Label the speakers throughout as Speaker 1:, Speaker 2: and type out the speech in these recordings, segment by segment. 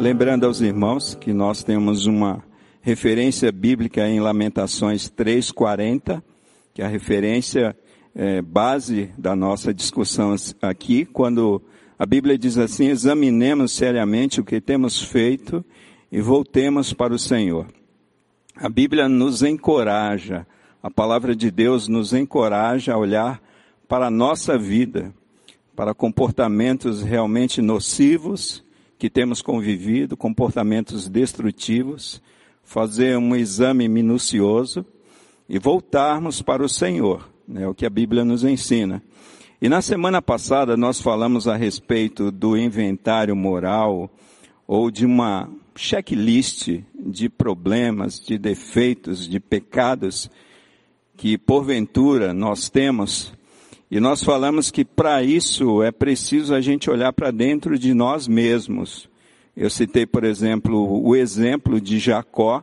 Speaker 1: Lembrando aos irmãos que nós temos uma referência bíblica em Lamentações 3:40, que é a referência é, base da nossa discussão aqui, quando a Bíblia diz assim: examinemos seriamente o que temos feito e voltemos para o Senhor. A Bíblia nos encoraja, a palavra de Deus nos encoraja a olhar para a nossa vida, para comportamentos realmente nocivos que temos convivido, comportamentos destrutivos, fazer um exame minucioso e voltarmos para o Senhor, né, o que a Bíblia nos ensina. E na semana passada nós falamos a respeito do inventário moral ou de uma checklist de problemas, de defeitos, de pecados que porventura nós temos e nós falamos que para isso é preciso a gente olhar para dentro de nós mesmos. Eu citei, por exemplo, o exemplo de Jacó,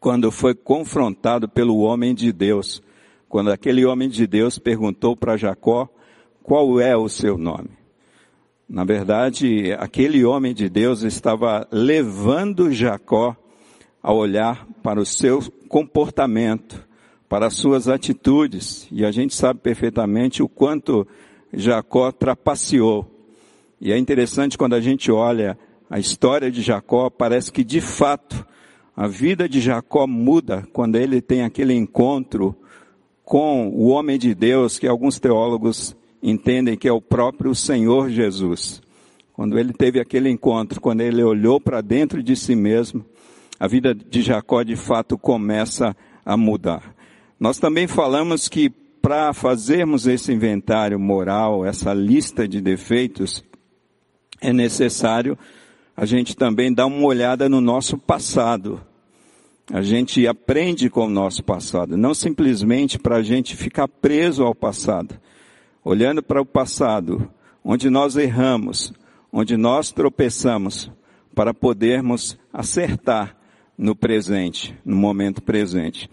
Speaker 1: quando foi confrontado pelo homem de Deus. Quando aquele homem de Deus perguntou para Jacó qual é o seu nome. Na verdade, aquele homem de Deus estava levando Jacó a olhar para o seu comportamento, para as suas atitudes. E a gente sabe perfeitamente o quanto Jacó trapaceou. E é interessante quando a gente olha a história de Jacó, parece que de fato a vida de Jacó muda quando ele tem aquele encontro com o homem de Deus, que alguns teólogos entendem que é o próprio Senhor Jesus. Quando ele teve aquele encontro, quando ele olhou para dentro de si mesmo, a vida de Jacó de fato começa a mudar. Nós também falamos que para fazermos esse inventário moral, essa lista de defeitos, é necessário a gente também dar uma olhada no nosso passado. A gente aprende com o nosso passado, não simplesmente para a gente ficar preso ao passado. Olhando para o passado, onde nós erramos, onde nós tropeçamos, para podermos acertar no presente, no momento presente.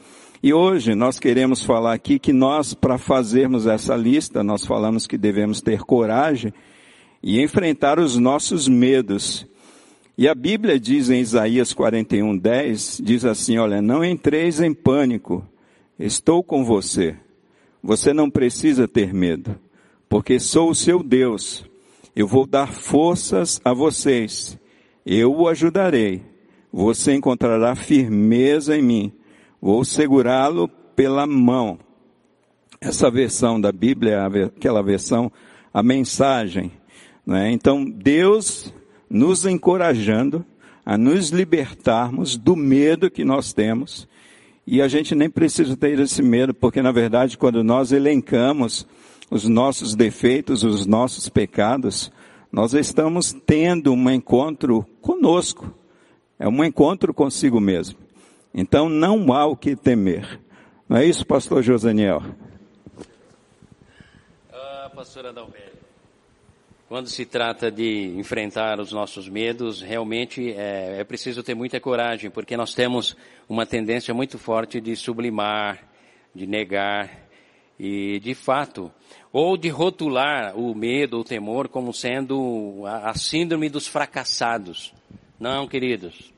Speaker 1: E hoje nós queremos falar aqui que nós, para fazermos essa lista, nós falamos que devemos ter coragem e enfrentar os nossos medos. E a Bíblia diz em Isaías 41, 10, diz assim, olha, não entreis em pânico, estou com você. Você não precisa ter medo, porque sou o seu Deus. Eu vou dar forças a vocês. Eu o ajudarei. Você encontrará firmeza em mim Vou segurá-lo pela mão. Essa versão da Bíblia é aquela versão, a mensagem. Né? Então, Deus nos encorajando a nos libertarmos do medo que nós temos. E a gente nem precisa ter esse medo, porque na verdade, quando nós elencamos os nossos defeitos, os nossos pecados, nós estamos tendo um encontro conosco. É um encontro consigo mesmo. Então não há o que temer. Não é isso, pastor Josaniel?
Speaker 2: Ah, pastor Adalberto. Quando se trata de enfrentar os nossos medos, realmente é, é preciso ter muita coragem, porque nós temos uma tendência muito forte de sublimar, de negar e, de fato, ou de rotular o medo, o temor como sendo a, a síndrome dos fracassados. Não, queridos.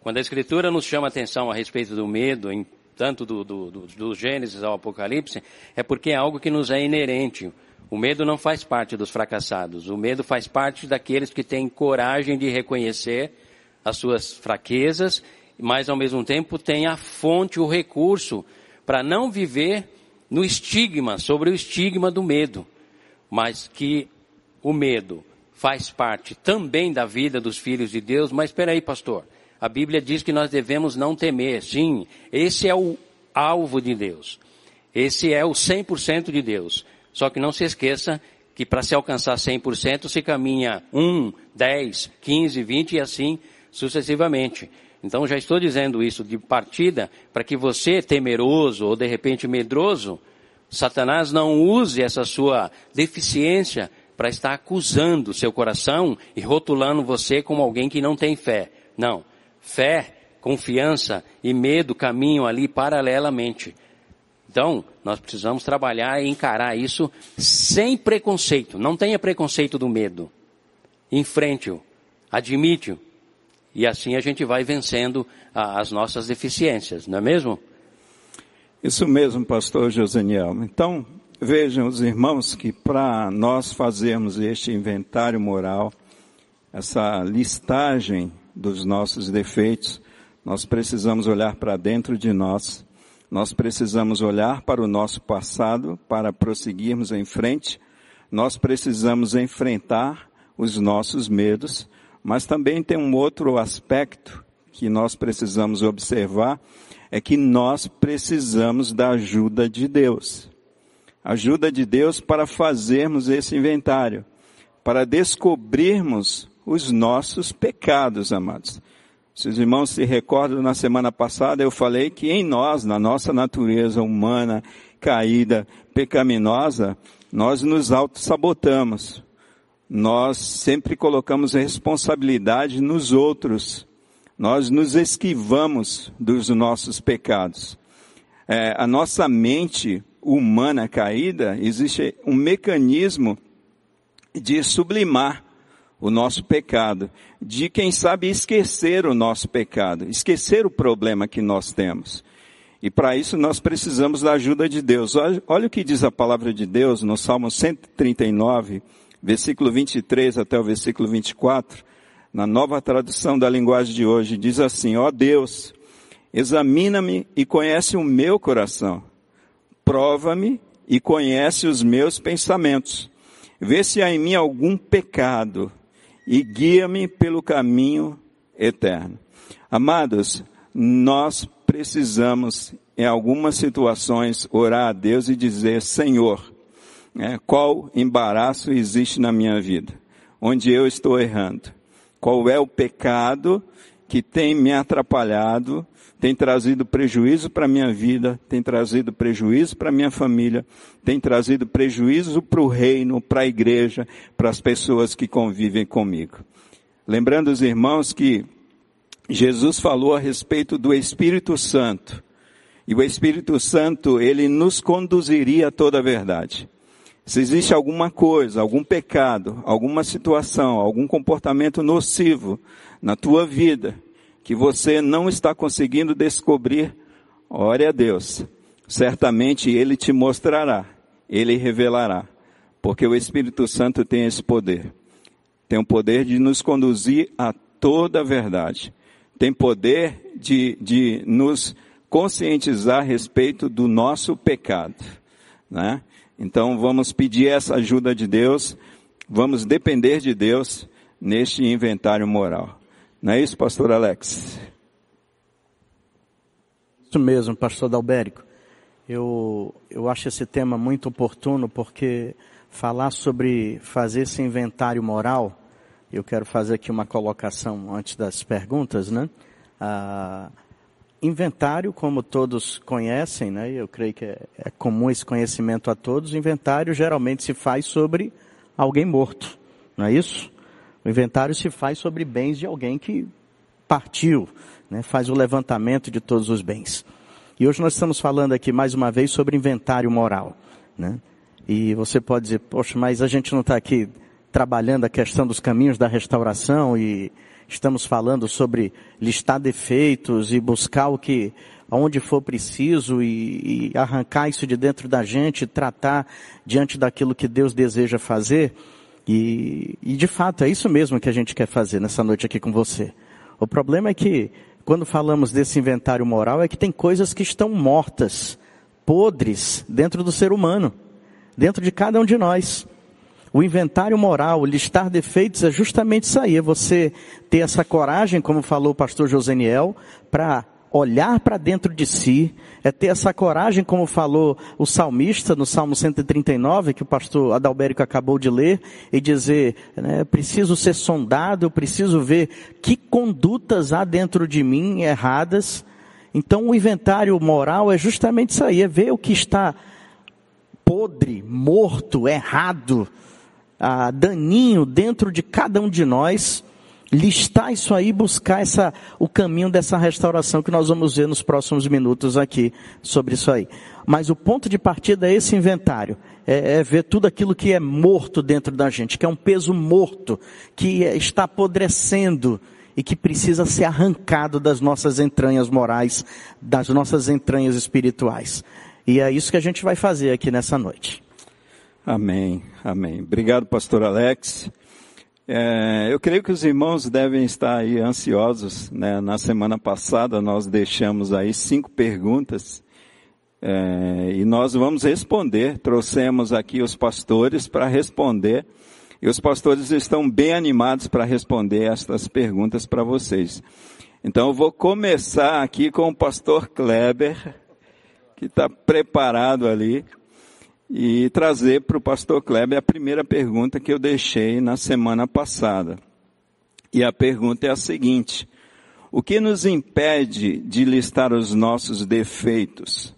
Speaker 2: Quando a Escritura nos chama atenção a respeito do medo, em, tanto do, do, do, do Gênesis ao Apocalipse, é porque é algo que nos é inerente. O medo não faz parte dos fracassados. O medo faz parte daqueles que têm coragem de reconhecer as suas fraquezas, mas ao mesmo tempo têm a fonte, o recurso, para não viver no estigma, sobre o estigma do medo. Mas que o medo faz parte também da vida dos filhos de Deus. Mas espera aí, pastor. A Bíblia diz que nós devemos não temer. Sim, esse é o alvo de Deus. Esse é o 100% de Deus. Só que não se esqueça que para se alcançar 100% se caminha 1, 10, 15, 20 e assim sucessivamente. Então já estou dizendo isso de partida para que você, temeroso ou de repente medroso, Satanás não use essa sua deficiência para estar acusando seu coração e rotulando você como alguém que não tem fé. Não. Fé, confiança e medo caminham ali paralelamente. Então, nós precisamos trabalhar e encarar isso sem preconceito. Não tenha preconceito do medo. Enfrente-o. admite-o. E assim a gente vai vencendo a, as nossas deficiências, não é mesmo?
Speaker 1: Isso mesmo, pastor Joseniel. Então, vejam os irmãos que para nós fazermos este inventário moral, essa listagem dos nossos defeitos, nós precisamos olhar para dentro de nós, nós precisamos olhar para o nosso passado para prosseguirmos em frente, nós precisamos enfrentar os nossos medos, mas também tem um outro aspecto que nós precisamos observar, é que nós precisamos da ajuda de Deus. Ajuda de Deus para fazermos esse inventário, para descobrirmos os nossos pecados, amados. Se os irmãos se recordam, na semana passada eu falei que em nós, na nossa natureza humana, caída, pecaminosa, nós nos auto-sabotamos. Nós sempre colocamos a responsabilidade nos outros. Nós nos esquivamos dos nossos pecados. É, a nossa mente humana caída, existe um mecanismo de sublimar o nosso pecado, de quem sabe esquecer o nosso pecado, esquecer o problema que nós temos. E para isso nós precisamos da ajuda de Deus. Olha, olha, o que diz a palavra de Deus no Salmo 139, versículo 23 até o versículo 24, na nova tradução da linguagem de hoje, diz assim, ó Deus, examina-me e conhece o meu coração, prova-me e conhece os meus pensamentos, vê se há em mim algum pecado e guia-me pelo caminho eterno. Amados, nós precisamos, em algumas situações, orar a Deus e dizer, Senhor, né, qual embaraço existe na minha vida? Onde eu estou errando? Qual é o pecado que tem me atrapalhado, tem trazido prejuízo para a minha vida, tem trazido prejuízo para a minha família, tem trazido prejuízo para o reino, para a igreja, para as pessoas que convivem comigo. Lembrando os irmãos que Jesus falou a respeito do Espírito Santo. E o Espírito Santo, ele nos conduziria a toda a verdade. Se existe alguma coisa, algum pecado, alguma situação, algum comportamento nocivo na tua vida, que você não está conseguindo descobrir, ore a Deus. Certamente Ele te mostrará, Ele revelará. Porque o Espírito Santo tem esse poder. Tem o poder de nos conduzir a toda a verdade. Tem poder de, de nos conscientizar a respeito do nosso pecado. Né? Então vamos pedir essa ajuda de Deus, vamos depender de Deus neste inventário moral. Não é isso, pastor Alex?
Speaker 3: Isso mesmo, pastor Dalbérico. Eu, eu acho esse tema muito oportuno porque falar sobre fazer esse inventário moral, eu quero fazer aqui uma colocação antes das perguntas, né? Ah, inventário, como todos conhecem, né? Eu creio que é, é comum esse conhecimento a todos. Inventário geralmente se faz sobre alguém morto, não é isso? O inventário se faz sobre bens de alguém que partiu, né? faz o levantamento de todos os bens. E hoje nós estamos falando aqui mais uma vez sobre inventário moral. Né? E você pode dizer, poxa, mas a gente não está aqui trabalhando a questão dos caminhos da restauração e estamos falando sobre listar defeitos e buscar o que, onde for preciso e, e arrancar isso de dentro da gente, tratar diante daquilo que Deus deseja fazer. E, e de fato é isso mesmo que a gente quer fazer nessa noite aqui com você. O problema é que quando falamos desse inventário moral é que tem coisas que estão mortas, podres dentro do ser humano, dentro de cada um de nós. O inventário moral, listar defeitos é justamente isso aí, é você ter essa coragem, como falou o pastor Joseniel, para olhar para dentro de si, é ter essa coragem, como falou o salmista no Salmo 139, que o pastor Adalberico acabou de ler, e dizer, né, preciso ser sondado, preciso ver que condutas há dentro de mim erradas. Então o inventário moral é justamente isso aí, é ver o que está podre, morto, errado, ah, daninho dentro de cada um de nós listar isso aí, buscar essa, o caminho dessa restauração que nós vamos ver nos próximos minutos aqui sobre isso aí. Mas o ponto de partida é esse inventário. É, é ver tudo aquilo que é morto dentro da gente, que é um peso morto, que está apodrecendo e que precisa ser arrancado das nossas entranhas morais, das nossas entranhas espirituais. E é isso que a gente vai fazer aqui nessa noite.
Speaker 1: Amém, amém. Obrigado, pastor Alex. É, eu creio que os irmãos devem estar aí ansiosos. Né? Na semana passada nós deixamos aí cinco perguntas é, e nós vamos responder. Trouxemos aqui os pastores para responder e os pastores estão bem animados para responder estas perguntas para vocês. Então eu vou começar aqui com o pastor Kleber, que está preparado ali e trazer para o pastor Kleber a primeira pergunta que eu deixei na semana passada. E a pergunta é a seguinte: o que nos impede de listar os nossos defeitos?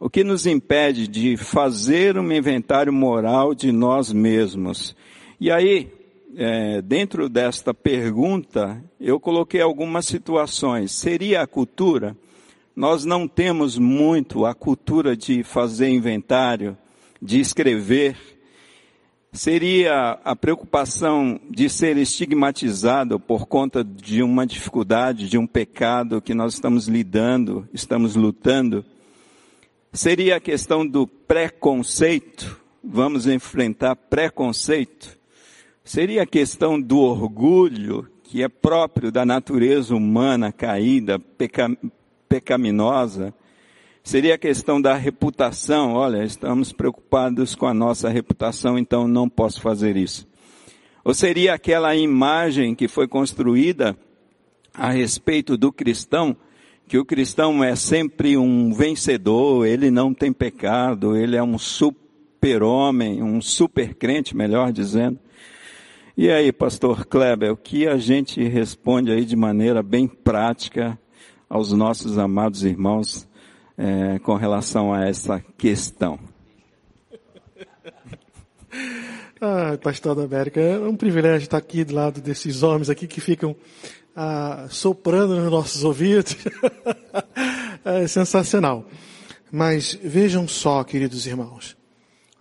Speaker 1: O que nos impede de fazer um inventário moral de nós mesmos? E aí, é, dentro desta pergunta, eu coloquei algumas situações. Seria a cultura? Nós não temos muito a cultura de fazer inventário, de escrever, seria a preocupação de ser estigmatizado por conta de uma dificuldade, de um pecado que nós estamos lidando, estamos lutando. Seria a questão do preconceito, vamos enfrentar preconceito. Seria a questão do orgulho, que é próprio da natureza humana caída, peca, pecaminosa. Seria a questão da reputação. Olha, estamos preocupados com a nossa reputação, então não posso fazer isso. Ou seria aquela imagem que foi construída a respeito do cristão, que o cristão é sempre um vencedor, ele não tem pecado, ele é um super-homem, um super-crente, melhor dizendo. E aí, pastor Kleber, o que a gente responde aí de maneira bem prática aos nossos amados irmãos é, com relação a essa questão.
Speaker 4: Ah, pastor da América, é um privilégio estar aqui do lado desses homens aqui que ficam ah, soprando nos nossos ouvidos. é sensacional. Mas vejam só, queridos irmãos,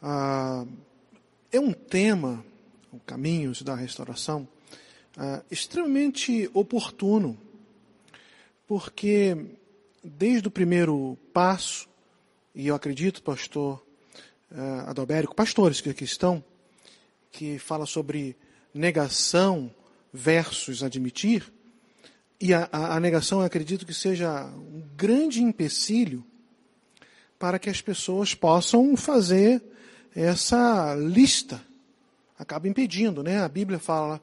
Speaker 4: ah, é um tema, caminhos da restauração, ah, extremamente oportuno, porque desde o primeiro passo, e eu acredito, pastor uh, pastores que aqui estão, que fala sobre negação versus admitir, e a, a, a negação eu acredito que seja um grande empecilho para que as pessoas possam fazer essa lista. Acaba impedindo, né? A Bíblia fala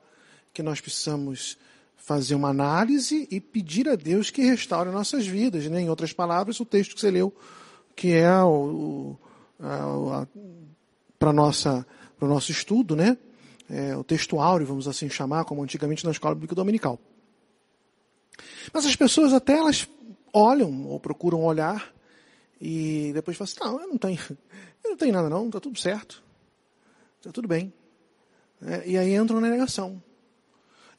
Speaker 4: que nós precisamos fazer uma análise e pedir a Deus que restaure nossas vidas. Né? Em outras palavras, o texto que você leu, que é para o nosso estudo, né? É, o texto áureo, vamos assim chamar, como antigamente na escola bíblica dominical. Mas as pessoas até elas olham ou procuram olhar e depois falam assim, não, eu não tenho, eu não tenho nada não, está tudo certo, está tudo bem. É, e aí entram na negação.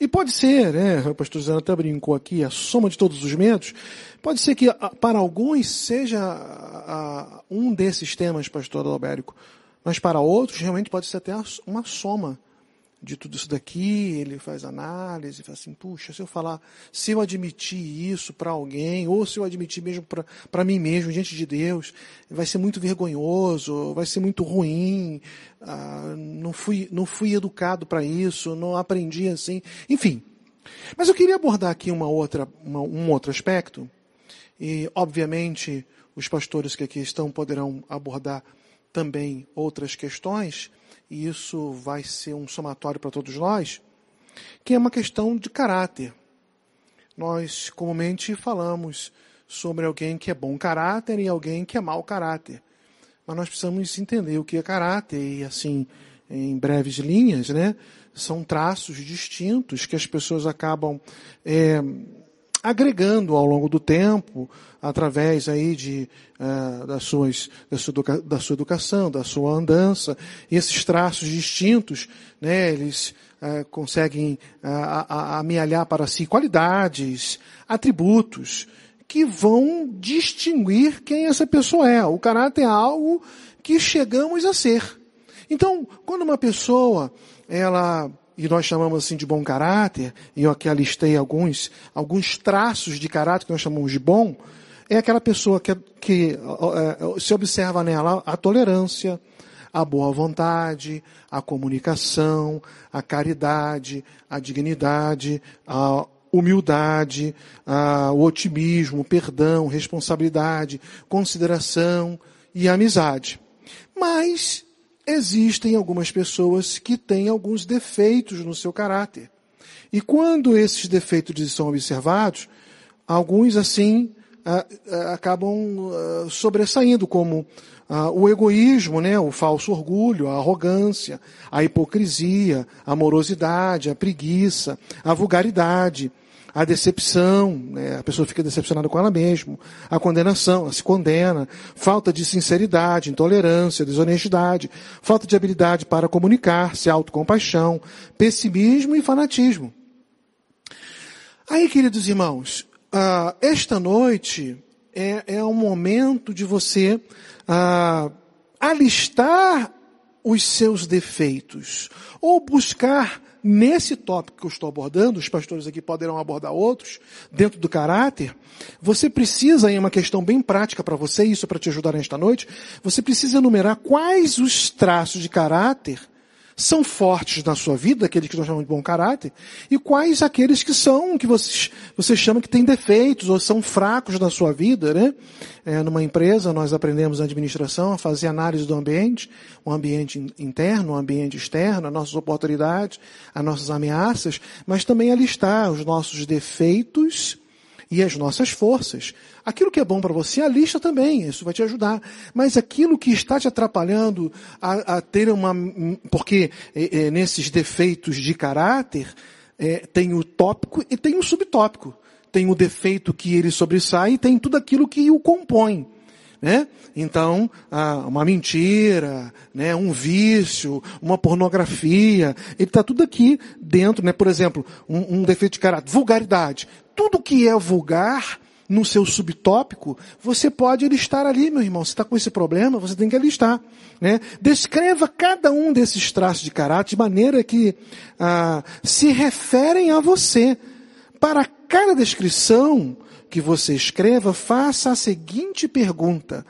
Speaker 4: E pode ser, né, o pastor Zé até brincou aqui, a soma de todos os medos, pode ser que para alguns seja um desses temas, pastor Albérico, mas para outros realmente pode ser até uma soma de tudo isso daqui, ele faz análise, faz assim, puxa, se eu falar, se eu admitir isso para alguém, ou se eu admitir mesmo para mim mesmo, diante de Deus, vai ser muito vergonhoso, vai ser muito ruim, ah, não, fui, não fui educado para isso, não aprendi assim, enfim. Mas eu queria abordar aqui uma outra, uma, um outro aspecto, e obviamente os pastores que aqui estão poderão abordar também outras questões, e isso vai ser um somatório para todos nós, que é uma questão de caráter. Nós comumente falamos sobre alguém que é bom caráter e alguém que é mau caráter. Mas nós precisamos entender o que é caráter e assim, em breves linhas, né? São traços distintos que as pessoas acabam é, agregando ao longo do tempo, através aí de, uh, das suas, da, sua educa, da sua educação, da sua andança, esses traços distintos, né, eles uh, conseguem uh, amealhar para si qualidades, atributos, que vão distinguir quem essa pessoa é. O caráter é algo que chegamos a ser. Então, quando uma pessoa, ela e nós chamamos assim de bom caráter, e eu aqui alistei alguns, alguns traços de caráter que nós chamamos de bom, é aquela pessoa que, que é, se observa nela a tolerância, a boa vontade, a comunicação, a caridade, a dignidade, a humildade, a, o otimismo, o perdão, responsabilidade, consideração e amizade. Mas existem algumas pessoas que têm alguns defeitos no seu caráter. E quando esses defeitos são observados, alguns assim acabam sobressaindo, como o egoísmo, né, o falso orgulho, a arrogância, a hipocrisia, a morosidade, a preguiça, a vulgaridade, a decepção, né, a pessoa fica decepcionada com ela mesma, a condenação, ela se condena, falta de sinceridade, intolerância, desonestidade, falta de habilidade para comunicar-se, autocompaixão, pessimismo e fanatismo. Aí, queridos irmãos, uh, esta noite é, é um momento de você uh, alistar os seus defeitos, ou buscar nesse tópico que eu estou abordando, os pastores aqui poderão abordar outros, dentro do caráter, você precisa, em uma questão bem prática para você, isso para te ajudar nesta noite, você precisa enumerar quais os traços de caráter são fortes na sua vida, aqueles que nós chamamos de bom caráter, e quais aqueles que são, que você, você chama que têm defeitos ou são fracos na sua vida, né? É, numa empresa, nós aprendemos na administração a fazer análise do ambiente, o ambiente interno, o ambiente externo, as nossas oportunidades, as nossas ameaças, mas também a listar os nossos defeitos e as nossas forças. Aquilo que é bom para você, a lista também, isso vai te ajudar. Mas aquilo que está te atrapalhando a, a ter uma. Porque é, é, nesses defeitos de caráter, é, tem o tópico e tem o subtópico. Tem o defeito que ele sobressai e tem tudo aquilo que o compõe. Né? Então, uma mentira, né? um vício, uma pornografia, ele está tudo aqui dentro, né? Por exemplo, um, um defeito de caráter, vulgaridade tudo que é vulgar no seu subtópico, você pode listar ali, meu irmão. Se está com esse problema, você tem que listar. Né? Descreva cada um desses traços de caráter de maneira que ah, se referem a você. Para cada descrição que você escreva, faça a seguinte pergunta: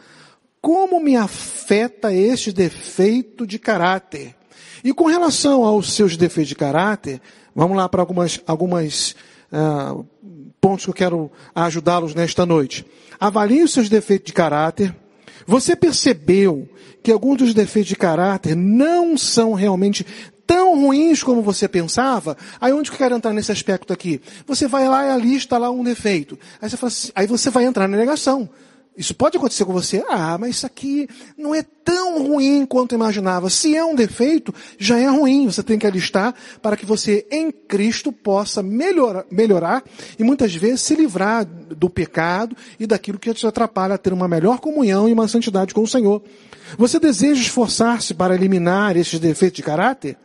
Speaker 4: Como me afeta este defeito de caráter? E com relação aos seus defeitos de caráter, vamos lá para algumas, algumas uh, pontos que eu quero ajudá-los nesta noite. Avalie os seus defeitos de caráter. Você percebeu que alguns dos defeitos de caráter não são realmente tão ruins como você pensava? Aí onde que eu quero entrar nesse aspecto aqui? Você vai lá e alista lá um defeito. Aí você, assim, aí você vai entrar na negação. Isso pode acontecer com você. Ah, mas isso aqui não é tão ruim quanto imaginava. Se é um defeito, já é ruim. Você tem que alistar para que você, em Cristo, possa melhorar, melhorar e muitas vezes se livrar do pecado e daquilo que te atrapalha a ter uma melhor comunhão e uma santidade com o Senhor. Você deseja esforçar-se para eliminar esses defeitos de caráter?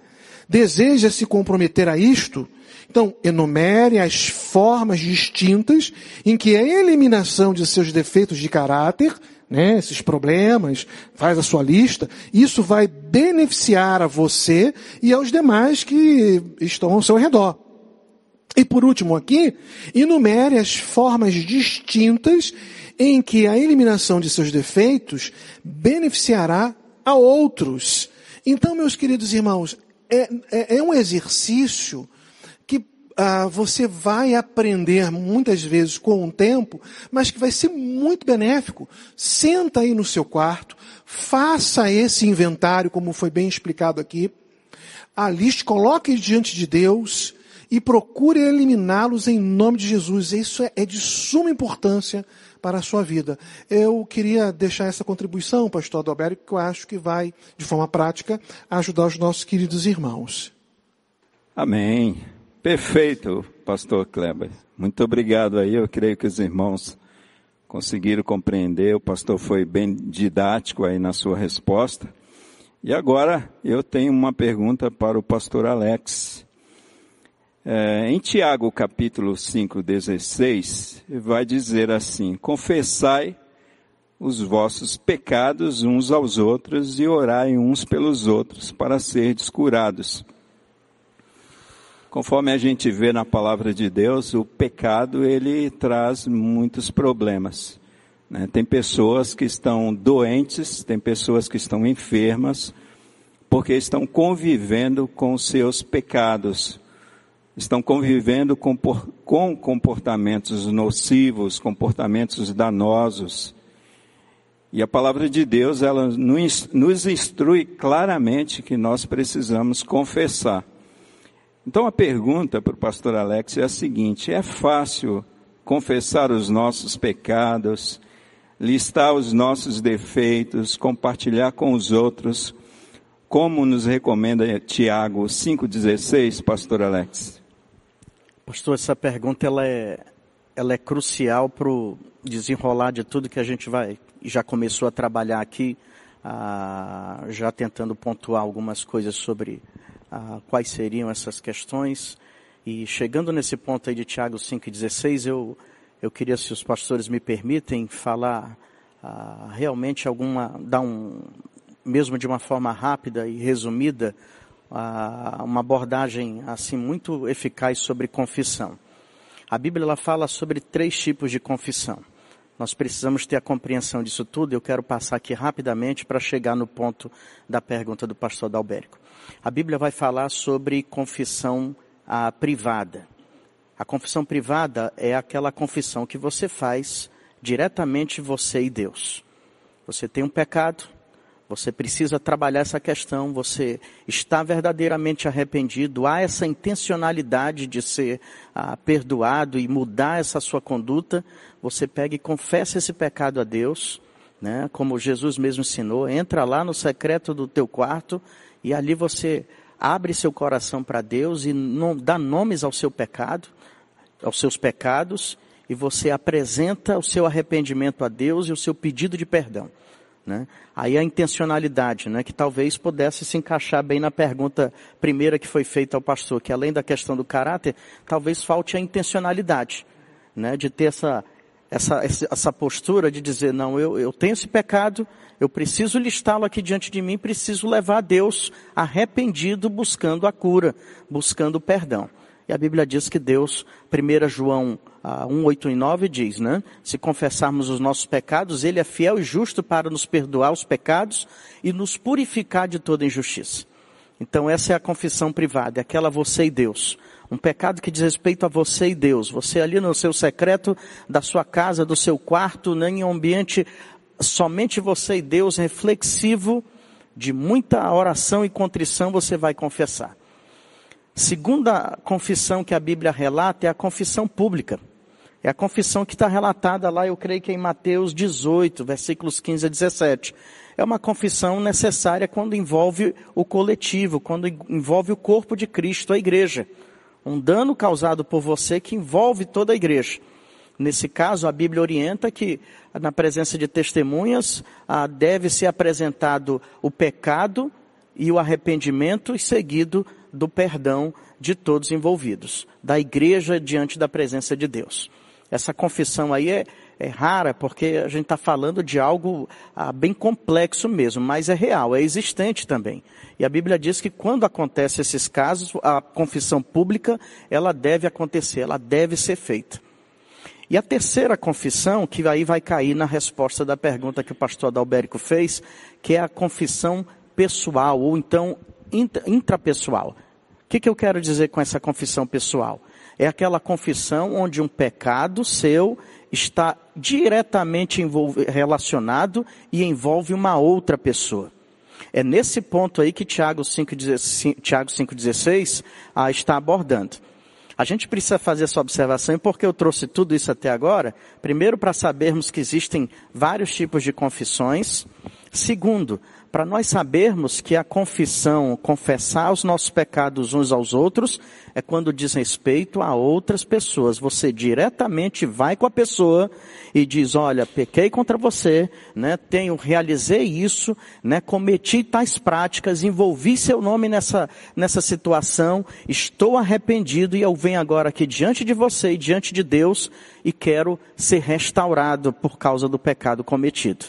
Speaker 4: Deseja se comprometer a isto? Então, enumere as formas distintas em que a eliminação de seus defeitos de caráter, né, esses problemas, faz a sua lista, isso vai beneficiar a você e aos demais que estão ao seu redor. E por último aqui, enumere as formas distintas em que a eliminação de seus defeitos beneficiará a outros. Então, meus queridos irmãos, é, é, é um exercício ah, você vai aprender muitas vezes com o tempo, mas que vai ser muito benéfico. Senta aí no seu quarto, faça esse inventário, como foi bem explicado aqui. A lista, coloque diante de Deus e procure eliminá-los em nome de Jesus. Isso é, é de suma importância para a sua vida. Eu queria deixar essa contribuição, pastor Adalberto, que eu acho que vai, de forma prática, ajudar os nossos queridos irmãos.
Speaker 1: Amém. Perfeito, pastor Kleber. Muito obrigado aí. Eu creio que os irmãos conseguiram compreender. O pastor foi bem didático aí na sua resposta. E agora eu tenho uma pergunta para o pastor Alex. É, em Tiago capítulo 5, 16, vai dizer assim, confessai os vossos pecados uns aos outros e orai uns pelos outros para serdes curados. Conforme a gente vê na palavra de Deus, o pecado ele traz muitos problemas. Né? Tem pessoas que estão doentes, tem pessoas que estão enfermas, porque estão convivendo com seus pecados, estão convivendo com, com comportamentos nocivos, comportamentos danosos. E a palavra de Deus, ela nos instrui claramente que nós precisamos confessar. Então a pergunta para o pastor Alex é a seguinte: é fácil confessar os nossos pecados, listar os nossos defeitos, compartilhar com os outros, como nos recomenda Tiago 5,16, pastor Alex?
Speaker 3: Pastor, essa pergunta ela é, ela é crucial para o desenrolar de tudo que a gente vai já começou a trabalhar aqui, ah, já tentando pontuar algumas coisas sobre ah, quais seriam essas questões. E chegando nesse ponto aí de Tiago 5,16, eu, eu queria, se os pastores me permitem, falar ah, realmente alguma, dar um, mesmo de uma forma rápida e resumida, ah, uma abordagem assim muito eficaz sobre confissão. A Bíblia ela fala sobre três tipos de confissão. Nós precisamos ter a compreensão disso tudo. Eu quero passar aqui rapidamente para chegar no ponto da pergunta do pastor Dalbérico. A Bíblia vai falar sobre confissão ah, privada. A confissão privada é aquela confissão que você faz diretamente você e Deus. Você tem um pecado, você precisa trabalhar essa questão, você está verdadeiramente arrependido, há essa intencionalidade de ser ah, perdoado e mudar essa sua conduta, você pega e confessa esse pecado a Deus, né? como Jesus mesmo ensinou, entra lá no secreto do teu quarto e ali você abre seu coração para Deus e não, dá nomes ao seu pecado, aos seus pecados, e você apresenta o seu arrependimento a Deus e o seu pedido de perdão. Né? Aí a intencionalidade, né, que talvez pudesse se encaixar bem na pergunta primeira que foi feita ao pastor, que além da questão do caráter, talvez falte a intencionalidade, né, de ter essa, essa, essa postura de dizer, não, eu, eu tenho esse pecado, eu preciso listá-lo aqui diante de mim, preciso levar a Deus arrependido, buscando a cura, buscando o perdão. E a Bíblia diz que Deus, 1 João 1, 8 e 9 diz, né? Se confessarmos os nossos pecados, Ele é fiel e justo para nos perdoar os pecados e nos purificar de toda injustiça. Então essa é a confissão privada, é aquela você e Deus. Um pecado que diz respeito a você e Deus. Você ali no seu secreto da sua casa, do seu quarto, né, em um ambiente somente você e Deus, reflexivo, de muita oração e contrição, você vai confessar. Segunda confissão que a Bíblia relata é a confissão pública. É a confissão que está relatada lá, eu creio que é em Mateus 18, versículos 15 a 17. É uma confissão necessária quando envolve o coletivo, quando envolve o corpo de Cristo, a igreja. Um dano causado por você que envolve toda a igreja. Nesse caso, a Bíblia orienta que, na presença de testemunhas, deve ser apresentado o pecado e o arrependimento e seguido do perdão de todos envolvidos, da igreja diante da presença de Deus. Essa confissão aí é, é rara porque a gente está falando de algo ah, bem complexo mesmo, mas é real, é existente também. E a Bíblia diz que quando acontecem esses casos, a confissão pública, ela deve acontecer, ela deve ser feita. E a terceira confissão, que aí vai cair na resposta da pergunta que o pastor Adalberico fez, que é a confissão pessoal, ou então intrapessoal. O que, que eu quero dizer com essa confissão pessoal? É aquela confissão onde um pecado seu está diretamente relacionado e envolve uma outra pessoa. É nesse ponto aí que Tiago 5,16 ah, está abordando. A gente precisa fazer essa observação, e porque eu trouxe tudo isso até agora, primeiro para sabermos que existem vários tipos de confissões, segundo, para nós sabermos que a confissão, confessar os nossos pecados uns aos outros, é quando diz respeito a outras pessoas. Você diretamente vai com a pessoa e diz, olha, pequei contra você, né, tenho, realizei isso, né, cometi tais práticas, envolvi seu nome nessa, nessa situação, estou arrependido e eu venho agora aqui diante de você e diante de Deus e quero ser restaurado por causa do pecado cometido.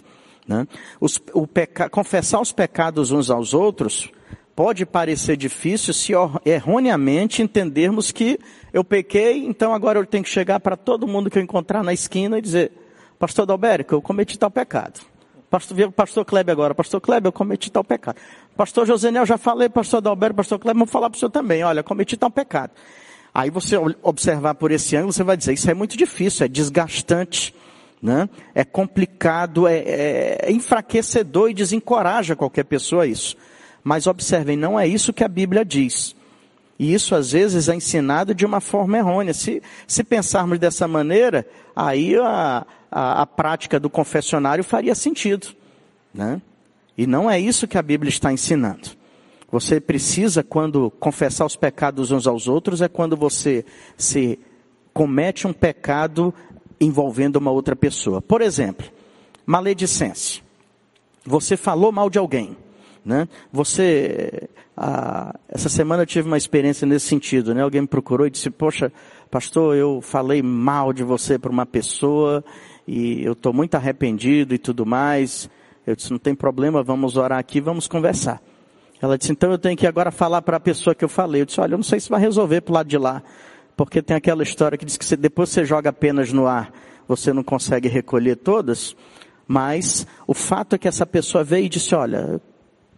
Speaker 3: Né? Os, peca, confessar os pecados uns aos outros pode parecer difícil se erroneamente entendermos que eu pequei, então agora eu tenho que chegar para todo mundo que eu encontrar na esquina e dizer, pastor Dalbérico, eu cometi tal pecado. Pastor, pastor Kleber agora, pastor Kleber, eu cometi tal pecado. Pastor Josenel, já falei, pastor Dalbérico, pastor Kleber, vou falar para o senhor também, olha, cometi tal pecado. Aí você observar por esse ângulo, você vai dizer, isso é muito difícil, é desgastante né? É complicado, é, é, é enfraquecedor e desencoraja qualquer pessoa a isso. Mas observem, não é isso que a Bíblia diz. E isso às vezes é ensinado de uma forma errônea. Se, se pensarmos dessa maneira, aí a, a, a prática do confessionário faria sentido. Né? E não é isso que a Bíblia está ensinando. Você precisa, quando confessar os pecados uns aos outros, é quando você se comete um pecado envolvendo uma outra pessoa. Por exemplo, maledicência. Você falou mal de alguém, né? Você, ah, essa semana eu tive uma experiência nesse sentido, né? Alguém me procurou e disse, poxa, pastor, eu falei mal de você para uma pessoa e eu estou muito arrependido e tudo mais. Eu disse, não tem problema, vamos orar aqui, vamos conversar. Ela disse, então eu tenho que agora falar para a pessoa que eu falei. Eu disse, olha, eu não sei se vai resolver para o lado de lá. Porque tem aquela história que diz que depois você joga apenas no ar, você não consegue recolher todas. Mas o fato é que essa pessoa veio e disse, olha,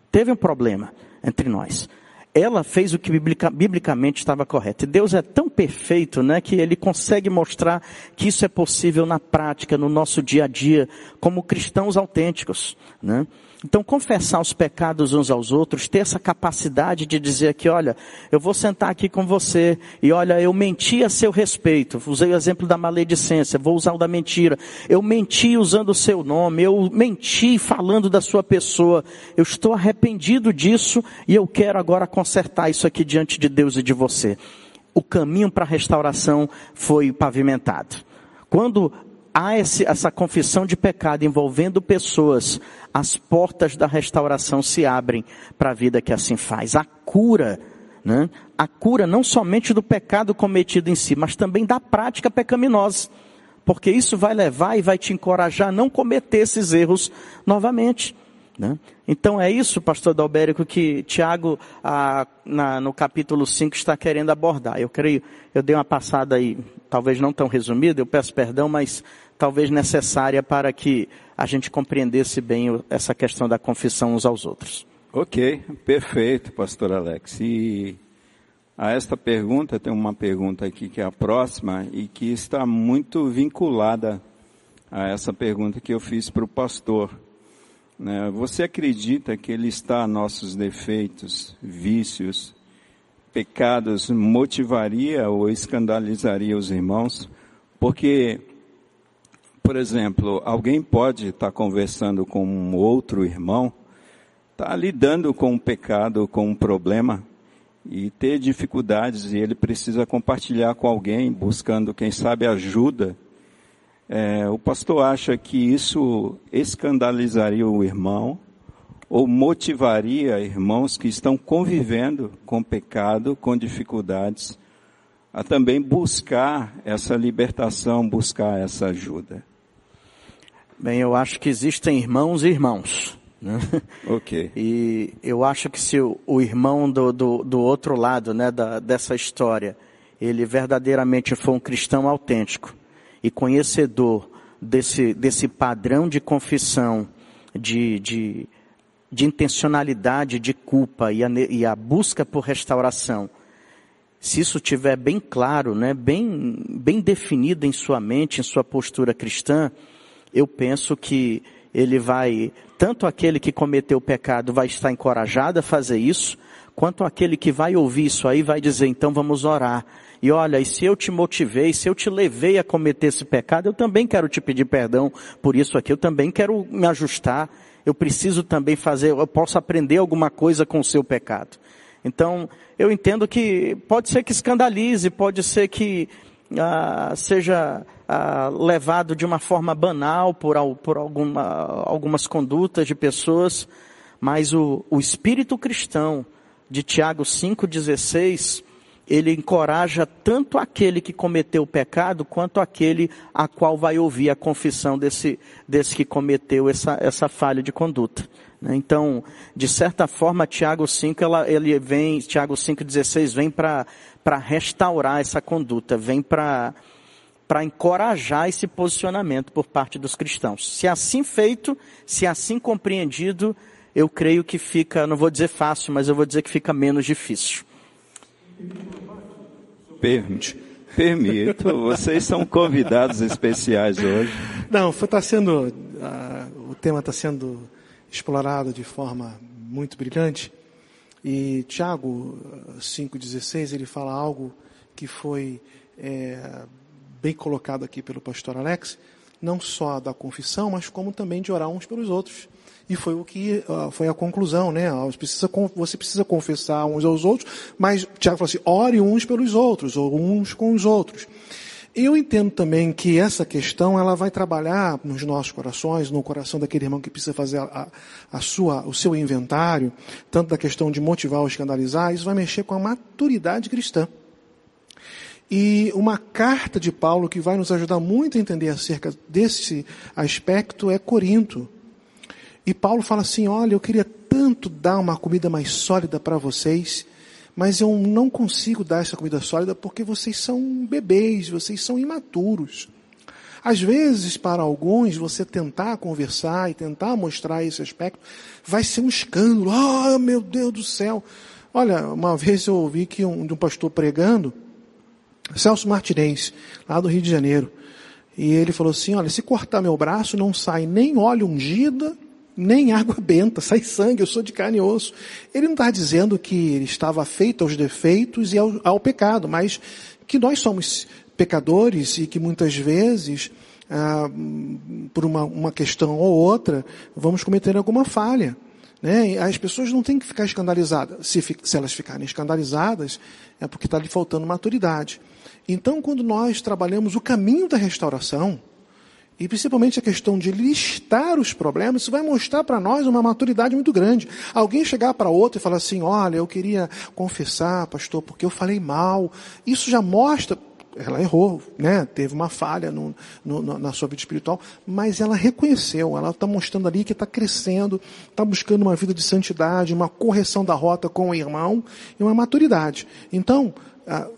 Speaker 3: teve um problema entre nós. Ela fez o que biblicamente estava correto. E Deus é tão perfeito, né, que Ele consegue mostrar que isso é possível na prática, no nosso dia a dia, como cristãos autênticos, né? Então, confessar os pecados uns aos outros, ter essa capacidade de dizer aqui, olha, eu vou sentar aqui com você e olha, eu menti a seu respeito. Usei o exemplo da maledicência, vou usar o da mentira. Eu menti usando o seu nome, eu menti falando da sua pessoa. Eu estou arrependido disso e eu quero agora consertar isso aqui diante de Deus e de você. O caminho para a restauração foi pavimentado. Quando há esse, essa confissão de pecado envolvendo pessoas, as portas da restauração se abrem para a vida que assim faz. A cura, né? A cura não somente do pecado cometido em si, mas também da prática pecaminosa. Porque isso vai levar e vai te encorajar a não cometer esses erros novamente. Né? Então é isso, pastor Dalbérico, que Tiago, ah, na, no capítulo 5, está querendo abordar. Eu creio, eu dei uma passada aí, talvez não tão resumida, eu peço perdão, mas talvez necessária para que a gente compreendesse bem essa questão da confissão uns aos outros.
Speaker 1: Ok, perfeito, pastor Alex. E a esta pergunta, tem uma pergunta aqui que é a próxima e que está muito vinculada a essa pergunta que eu fiz para o pastor. Né? Você acredita que ele está nossos defeitos, vícios, pecados motivaria ou escandalizaria os irmãos? Porque por exemplo, alguém pode estar conversando com um outro irmão, está lidando com um pecado, com um problema, e ter dificuldades, e ele precisa compartilhar com alguém, buscando, quem sabe, ajuda. É, o pastor acha que isso escandalizaria o irmão, ou motivaria irmãos que estão convivendo com pecado, com dificuldades, a também buscar essa libertação, buscar essa ajuda.
Speaker 3: Bem, eu acho que existem irmãos e irmãos. Né?
Speaker 1: Ok.
Speaker 3: E eu acho que se o, o irmão do, do, do, outro lado, né, da, dessa história, ele verdadeiramente for um cristão autêntico e conhecedor desse, desse padrão de confissão, de, de, de intencionalidade, de culpa e a, e a busca por restauração, se isso estiver bem claro, né, bem, bem definido em sua mente, em sua postura cristã, eu penso que ele vai, tanto aquele que cometeu o pecado vai estar encorajado a fazer isso, quanto aquele que vai ouvir isso aí vai dizer, então vamos orar. E olha, e se eu te motivei, se eu te levei a cometer esse pecado, eu também quero te pedir perdão por isso aqui, eu também quero me ajustar, eu preciso também fazer, eu posso aprender alguma coisa com o seu pecado. Então, eu entendo que pode ser que escandalize, pode ser que ah, seja ah, levado de uma forma banal por, por alguma, algumas condutas de pessoas, mas o, o espírito cristão de Tiago 5,16, ele encoraja tanto aquele que cometeu o pecado, quanto aquele a qual vai ouvir a confissão desse, desse que cometeu essa, essa falha de conduta. Né? Então, de certa forma, Tiago 5, ela, ele vem, Tiago 5,16 vem para restaurar essa conduta, vem para para encorajar esse posicionamento por parte dos cristãos. Se assim feito, se assim compreendido, eu creio que fica, não vou dizer fácil, mas eu vou dizer que fica menos difícil.
Speaker 1: Permite. Permito, vocês são convidados especiais hoje.
Speaker 4: Não, está sendo, uh, o tema está sendo explorado de forma muito brilhante. E Tiago 5,16, ele fala algo que foi é, bem colocado aqui pelo pastor Alex, não só da confissão, mas como também de orar uns pelos outros. E foi o que uh, foi a conclusão, né? Você precisa, você precisa confessar uns aos outros, mas Tiago falou assim, ore uns pelos outros, ou uns com os outros. Eu entendo também que essa questão ela vai trabalhar nos nossos corações, no coração daquele irmão que precisa fazer a, a sua, o seu inventário, tanto da questão de motivar ou escandalizar, isso vai mexer com a maturidade cristã. E uma carta de Paulo que vai nos ajudar muito a entender acerca desse aspecto é Corinto. E Paulo fala assim: olha, eu queria tanto dar uma comida mais sólida para vocês, mas eu não consigo dar essa comida sólida porque vocês são bebês, vocês são imaturos. Às vezes, para alguns, você tentar conversar e tentar mostrar esse aspecto vai ser um escândalo. Ah, oh, meu Deus do céu. Olha, uma vez eu ouvi que um, um pastor pregando, Celso Martinez, lá do Rio de Janeiro. E ele falou assim: olha, se cortar meu braço, não sai nem óleo ungida, nem água benta, sai sangue, eu sou de carne e osso. Ele não está dizendo que ele estava feito aos defeitos e ao, ao, pecado, mas que nós somos pecadores e que muitas vezes, ah, por uma, uma questão ou outra, vamos cometer alguma falha. Né? As pessoas não têm que ficar escandalizadas. Se, se elas ficarem escandalizadas, é porque está lhe faltando maturidade. Então, quando nós trabalhamos o caminho da restauração, e principalmente a questão de listar os problemas, isso vai mostrar para nós uma maturidade muito grande. Alguém chegar para outro e falar assim: olha, eu queria confessar, pastor, porque eu falei mal. Isso já mostra, ela errou, né? Teve uma falha no, no, na sua vida espiritual, mas ela reconheceu, ela está mostrando ali que está crescendo, está buscando uma vida de santidade, uma correção da rota com o irmão e uma maturidade. Então,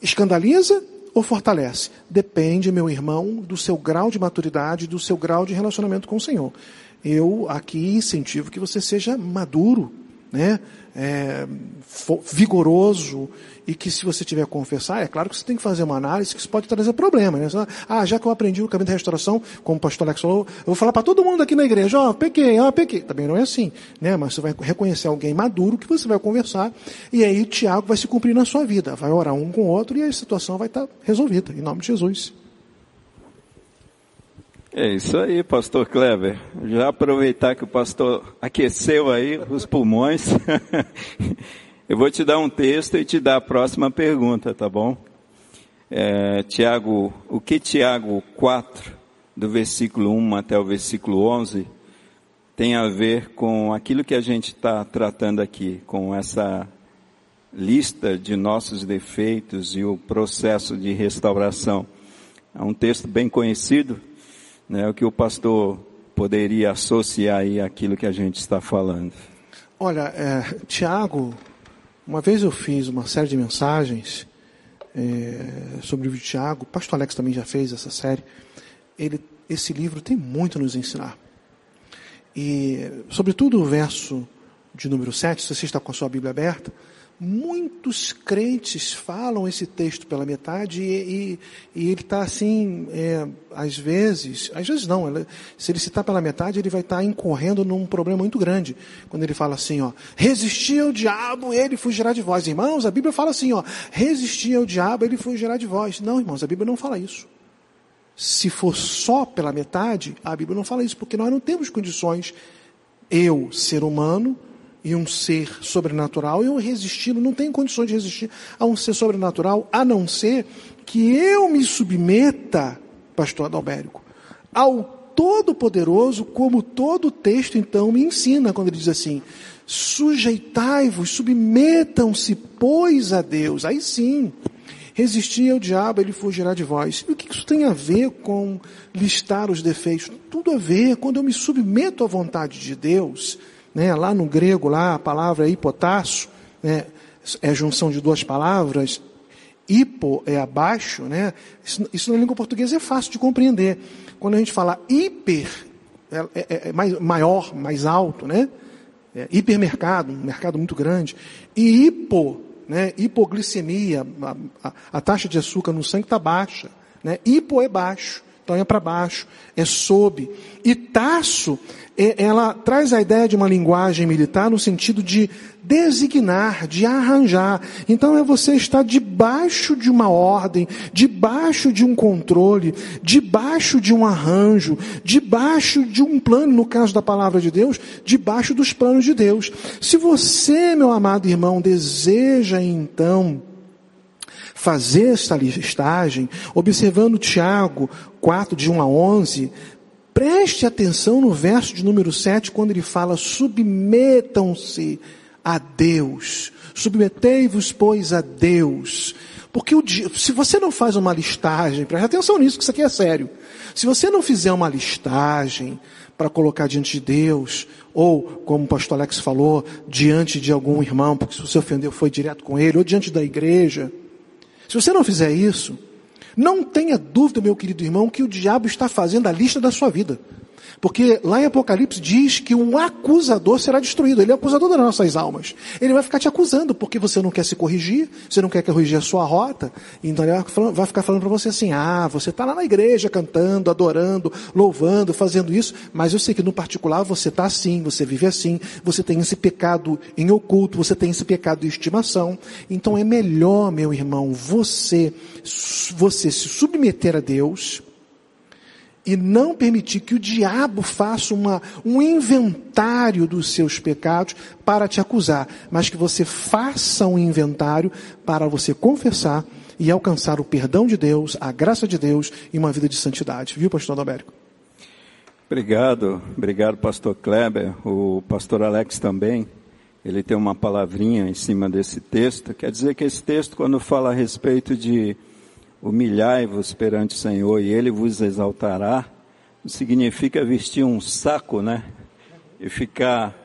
Speaker 4: escandaliza, ou fortalece? Depende, meu irmão, do seu grau de maturidade, do seu grau de relacionamento com o Senhor. Eu aqui incentivo que você seja maduro, né? É, vigoroso e que se você tiver a confessar, é claro que você tem que fazer uma análise que isso pode trazer problema. Né? Ah, já que eu aprendi o caminho da restauração, como o pastor Alex falou, eu vou falar para todo mundo aqui na igreja, ó, oh, pequei, ó, oh, pequei. Também não é assim, né? Mas você vai reconhecer alguém maduro que você vai conversar e aí Tiago vai se cumprir na sua vida, vai orar um com o outro e a situação vai estar resolvida, em nome de Jesus.
Speaker 1: É isso aí, pastor Kleber. Já aproveitar que o pastor aqueceu aí os pulmões. Eu vou te dar um texto e te dar a próxima pergunta, tá bom? É, Tiago, o que Tiago 4, do versículo 1 até o versículo 11, tem a ver com aquilo que a gente está tratando aqui, com essa lista de nossos defeitos e o processo de restauração. É um texto bem conhecido, né, o que o pastor poderia associar aí aquilo que a gente está falando.
Speaker 4: Olha, é, Tiago uma vez eu fiz uma série de mensagens é, sobre o livro de Tiago, o pastor Alex também já fez essa série. Ele, esse livro tem muito a nos ensinar. E, sobretudo, o verso de número 7, se você está com a sua Bíblia aberta, muitos crentes falam esse texto pela metade e, e, e ele está assim, é, às vezes, às vezes não, ela, se ele citar pela metade, ele vai estar tá incorrendo num problema muito grande. Quando ele fala assim, ó, resistir ao diabo, ele fugirá de vós. Irmãos, a Bíblia fala assim, ó, resistir ao diabo, ele fugirá de vós. Não, irmãos, a Bíblia não fala isso. Se for só pela metade, a Bíblia não fala isso, porque nós não temos condições Eu, ser humano, e um ser sobrenatural, eu resisti, não tenho condições de resistir a um ser sobrenatural, a não ser que eu me submeta, pastor Adalbérico, ao Todo-Poderoso, como todo o texto então me ensina, quando ele diz assim: sujeitai-vos, submetam-se, pois, a Deus. Aí sim, resistir ao diabo, ele fugirá de vós. E o que isso tem a ver com listar os defeitos? Tudo a ver, quando eu me submeto à vontade de Deus, né, lá no grego, lá a palavra hipotasso, né, é a junção de duas palavras, hipo é abaixo, né, isso, isso na língua portuguesa é fácil de compreender. Quando a gente fala hiper, é, é, é mais, maior, mais alto, né, é, hipermercado, um mercado muito grande, e hipo, né, hipoglicemia, a, a, a taxa de açúcar no sangue está baixa, né, hipo é baixo, então é para baixo, é sob. E taço ela traz a ideia de uma linguagem militar no sentido de designar, de arranjar. Então é você estar debaixo de uma ordem, debaixo de um controle, debaixo de um arranjo, debaixo de um plano, no caso da palavra de Deus, debaixo dos planos de Deus. Se você, meu amado irmão, deseja então fazer esta listagem, observando Tiago 4, de 1 a 11, Preste atenção no verso de número 7, quando ele fala: submetam-se a Deus. Submetei-vos, pois, a Deus. Porque o, se você não faz uma listagem, preste atenção nisso, que isso aqui é sério. Se você não fizer uma listagem para colocar diante de Deus, ou, como o pastor Alex falou, diante de algum irmão, porque se você ofendeu foi direto com ele, ou diante da igreja, se você não fizer isso, não tenha dúvida, meu querido irmão, que o diabo está fazendo a lista da sua vida. Porque lá em Apocalipse diz que um acusador será destruído. Ele é acusador das nossas almas. Ele vai ficar te acusando porque você não quer se corrigir, você não quer corrigir a sua rota. Então ele vai ficar falando para você assim: ah, você está lá na igreja cantando, adorando, louvando, fazendo isso, mas eu sei que no particular você está assim, você vive assim, você tem esse pecado em oculto, você tem esse pecado de estimação. Então é melhor, meu irmão, você, você se submeter a Deus e não permitir que o diabo faça uma, um inventário dos seus pecados para te acusar, mas que você faça um inventário para você confessar e alcançar o perdão de Deus, a graça de Deus e uma vida de santidade. Viu, pastor Adalberico?
Speaker 1: Obrigado, obrigado, pastor Kleber. O pastor Alex também, ele tem uma palavrinha em cima desse texto. Quer dizer que esse texto, quando fala a respeito de humilhai-vos perante o Senhor e ele vos exaltará, significa vestir um saco, né? E ficar,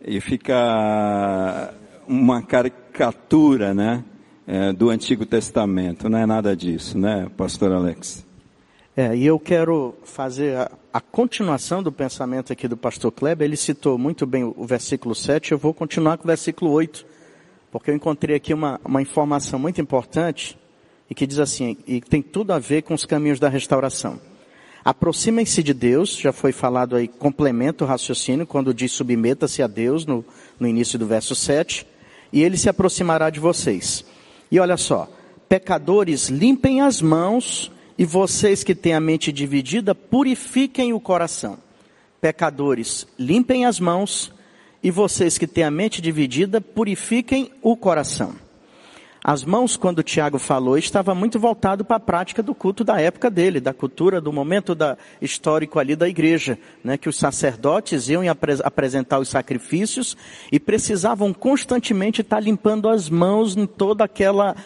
Speaker 1: e ficar uma caricatura, né? É, do Antigo Testamento. Não é nada disso, né, pastor Alex?
Speaker 3: É, e eu quero fazer a, a, continuação do pensamento aqui do pastor Kleber. Ele citou muito bem o, o versículo 7, eu vou continuar com o versículo 8, porque eu encontrei aqui uma, uma informação muito importante e que diz assim, e tem tudo a ver com os caminhos da restauração. Aproximem-se de Deus, já foi falado aí, complementa o raciocínio, quando diz submeta-se a Deus, no, no início do verso 7, e ele se aproximará de vocês. E olha só, pecadores, limpem as mãos, e vocês que têm a mente dividida, purifiquem o coração. Pecadores, limpem as mãos, e vocês que têm a mente dividida, purifiquem o coração. As mãos, quando Tiago falou, estava muito voltado para a prática do culto da época dele, da cultura, do momento da, histórico ali da igreja, né, que os sacerdotes iam apresentar os sacrifícios e precisavam constantemente estar limpando as mãos em toda aquela,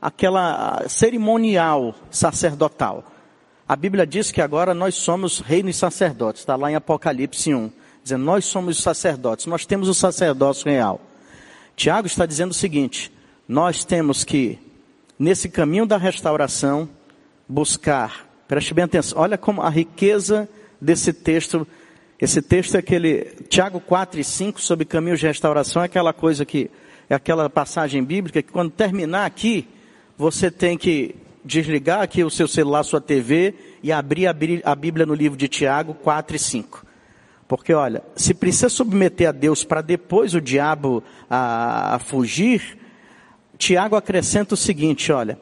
Speaker 3: aquela cerimonial sacerdotal. A Bíblia diz que agora nós somos reinos sacerdotes, está lá em Apocalipse 1, dizendo nós somos os sacerdotes, nós temos o sacerdócio real. Tiago está dizendo o seguinte, nós temos que, nesse caminho da restauração, buscar, preste bem atenção, olha como a riqueza desse texto, esse texto é aquele, Tiago 4 e 5 sobre caminhos de restauração, é aquela coisa que, é aquela passagem bíblica que quando terminar aqui, você tem que desligar aqui o seu celular, sua TV e abrir a Bíblia no livro de Tiago 4 e 5. Porque olha, se precisa submeter a Deus para depois o diabo a, a fugir, Tiago acrescenta o seguinte, olha,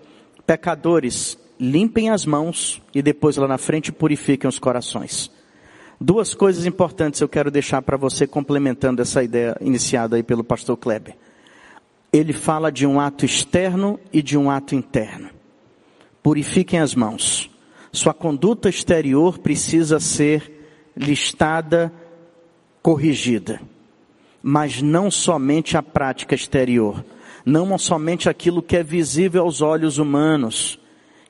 Speaker 3: pecadores, limpem as mãos e depois lá na frente purifiquem os corações. Duas coisas importantes eu quero deixar para você complementando essa ideia iniciada aí pelo pastor Kleber. Ele fala de um ato externo e de um ato interno. Purifiquem as mãos. Sua conduta exterior precisa ser listada, corrigida. Mas não somente a prática exterior. Não somente aquilo que é visível aos olhos humanos.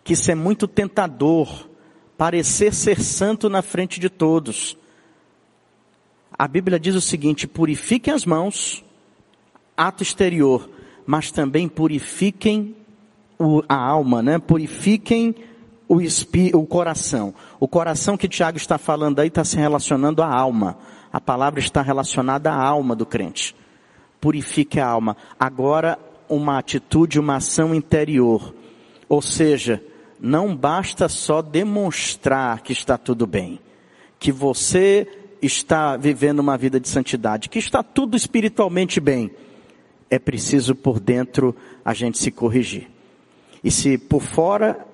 Speaker 3: Que isso é muito tentador parecer ser santo na frente de todos. A Bíblia diz o seguinte: purifiquem as mãos, ato exterior, mas também purifiquem o, a alma, né? Purifiquem o, espí, o coração. O coração que Tiago está falando aí está se relacionando à alma. A palavra está relacionada à alma do crente. Purifique a alma. Agora, uma atitude, uma ação interior. Ou seja, não basta só demonstrar que está tudo bem, que você está vivendo uma vida de santidade, que está tudo espiritualmente bem. É preciso por dentro a gente se corrigir. E se por fora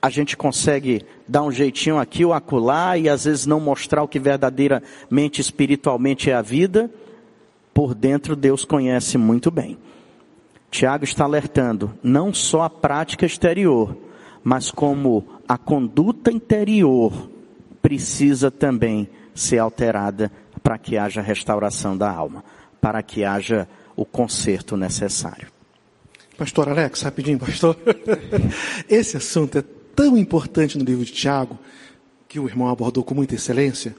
Speaker 3: a gente consegue dar um jeitinho aqui ou acolá e às vezes não mostrar o que verdadeiramente espiritualmente é a vida, por dentro Deus conhece muito bem. Tiago está alertando não só a prática exterior, mas como a conduta interior precisa também ser alterada para que haja restauração da alma, para que haja o conserto necessário.
Speaker 4: Pastor Alex, rapidinho, pastor. Esse assunto é tão importante no livro de Tiago, que o irmão abordou com muita excelência,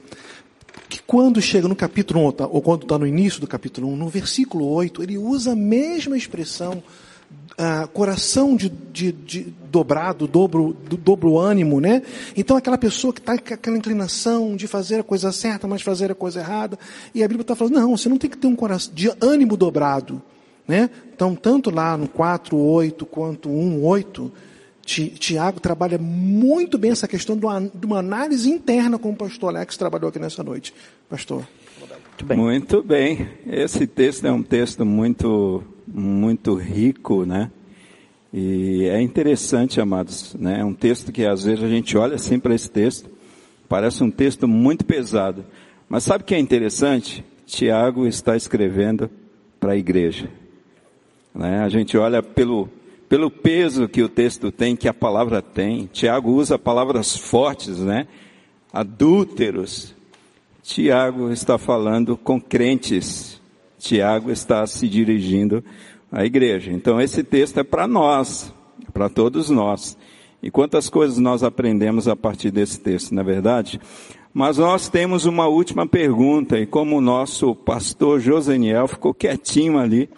Speaker 4: que quando chega no capítulo 1, ou quando está no início do capítulo 1, no versículo 8, ele usa a mesma expressão ah, coração de, de, de, dobrado, dobro, do, dobro ânimo, né? Então aquela pessoa que está com aquela inclinação de fazer a coisa certa, mas fazer a coisa errada, e a Bíblia está falando, não, você não tem que ter um coração de ânimo dobrado, né? Então, tanto lá no 4, 8, quanto 1, 8, Tiago trabalha muito bem essa questão de uma, de uma análise interna, como o pastor Alex trabalhou aqui nessa noite. Pastor.
Speaker 1: Muito bem. Muito bem. Esse texto é um texto muito muito rico, né? E é interessante, amados, né? É um texto que às vezes a gente olha assim para esse texto, parece um texto muito pesado. Mas sabe o que é interessante? Tiago está escrevendo para a igreja. Né? A gente olha pelo, pelo peso que o texto tem, que a palavra tem. Tiago usa palavras fortes, né? Adúlteros. Tiago está falando com crentes. Tiago está se dirigindo à igreja. Então esse texto é para nós, para todos nós. E quantas coisas nós aprendemos a partir desse texto, na é verdade? Mas nós temos uma última pergunta, e como o nosso pastor Joseniel ficou quietinho ali,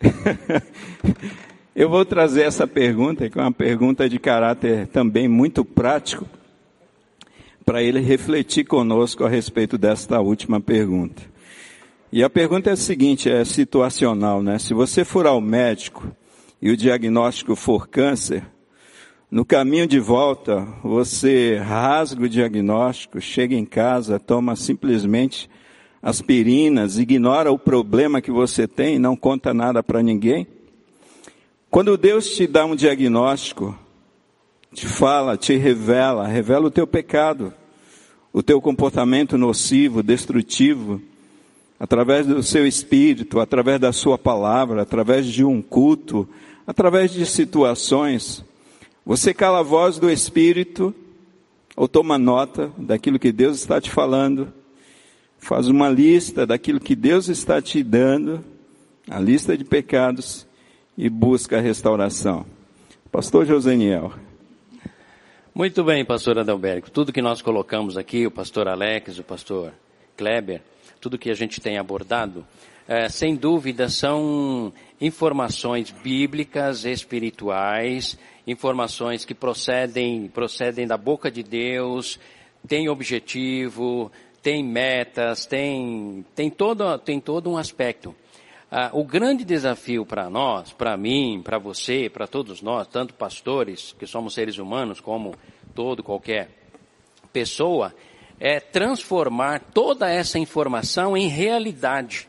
Speaker 1: eu vou trazer essa pergunta, que é uma pergunta de caráter também muito prático, para ele refletir conosco a respeito desta última pergunta. E a pergunta é a seguinte, é situacional, né? Se você for ao médico e o diagnóstico for câncer, no caminho de volta, você rasga o diagnóstico, chega em casa, toma simplesmente aspirinas, ignora o problema que você tem não conta nada para ninguém? Quando Deus te dá um diagnóstico, te fala, te revela, revela o teu pecado, o teu comportamento nocivo, destrutivo, através do seu espírito, através da sua palavra, através de um culto, através de situações. Você cala a voz do espírito ou toma nota daquilo que Deus está te falando, faz uma lista daquilo que Deus está te dando, a lista de pecados e busca a restauração. Pastor Joseniel.
Speaker 2: Muito bem, pastor Adalberto. Tudo que nós colocamos aqui, o pastor Alex, o pastor Kleber, tudo que a gente tem abordado, é, sem dúvida são informações bíblicas, espirituais, informações que procedem, procedem da boca de Deus, têm objetivo, têm metas, tem, tem, todo, tem todo um aspecto. Ah, o grande desafio para nós, para mim, para você, para todos nós, tanto pastores, que somos seres humanos, como todo, qualquer pessoa, é transformar toda essa informação em realidade.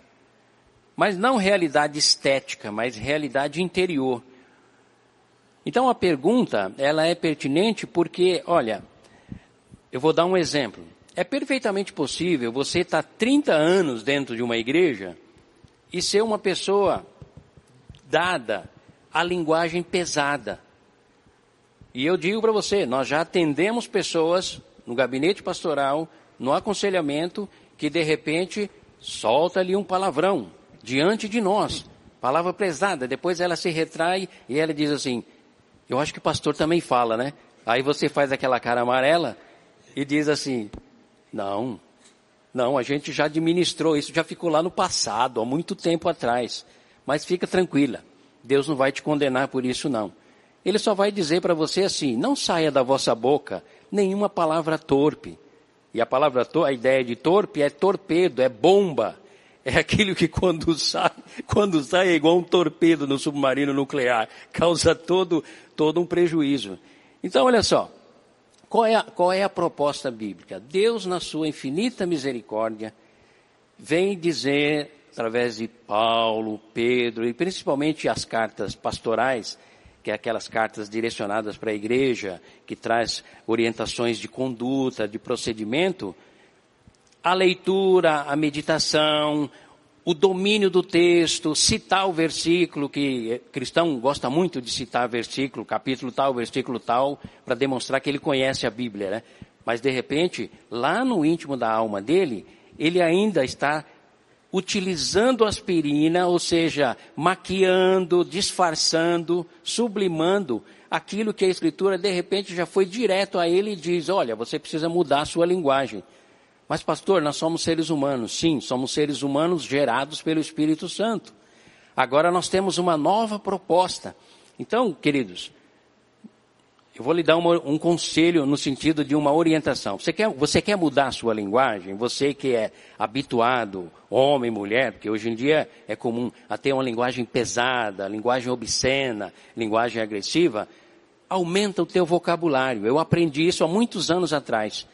Speaker 2: Mas não realidade estética, mas realidade interior. Então a pergunta, ela é pertinente porque, olha, eu vou dar um exemplo. é perfeitamente possível você estar 30 anos dentro de uma igreja e ser uma pessoa dada à linguagem pesada. E eu digo para você, nós já atendemos pessoas no gabinete pastoral, no aconselhamento, que de repente solta ali um palavrão diante de nós, palavra pesada. Depois ela se retrai e ela diz assim: Eu acho que o pastor também fala, né? Aí você faz aquela cara amarela e diz assim: Não, não, a gente já administrou isso, já ficou lá no passado, há muito tempo atrás. Mas fica tranquila, Deus não vai te condenar por isso não. Ele só vai dizer para você assim: não saia da vossa boca nenhuma palavra torpe. E a palavra, a ideia de torpe é torpedo, é bomba. É aquilo que quando sai, quando sai é igual um torpedo no submarino nuclear, causa todo, todo um prejuízo. Então, olha só, qual é, a, qual é a proposta bíblica? Deus, na sua infinita misericórdia, vem dizer, através de Paulo, Pedro e principalmente as cartas pastorais, que é aquelas cartas direcionadas para a igreja, que traz orientações de conduta, de procedimento, a leitura, a meditação, o domínio do texto, citar o versículo, que cristão gosta muito de citar versículo, capítulo tal, versículo tal, para demonstrar que ele conhece a Bíblia, né? Mas de repente, lá no íntimo da alma dele, ele ainda está utilizando aspirina, ou seja, maquiando, disfarçando, sublimando aquilo que a Escritura de repente já foi direto a ele e diz: olha, você precisa mudar a sua linguagem. Mas, pastor, nós somos seres humanos. Sim, somos seres humanos gerados pelo Espírito Santo. Agora nós temos uma nova proposta. Então, queridos, eu vou lhe dar uma, um conselho no sentido de uma orientação. Você quer, você quer mudar a sua linguagem? Você que é habituado, homem, mulher, porque hoje em dia é comum a ter uma linguagem pesada, linguagem obscena, linguagem agressiva, aumenta o teu vocabulário. Eu aprendi isso há muitos anos atrás.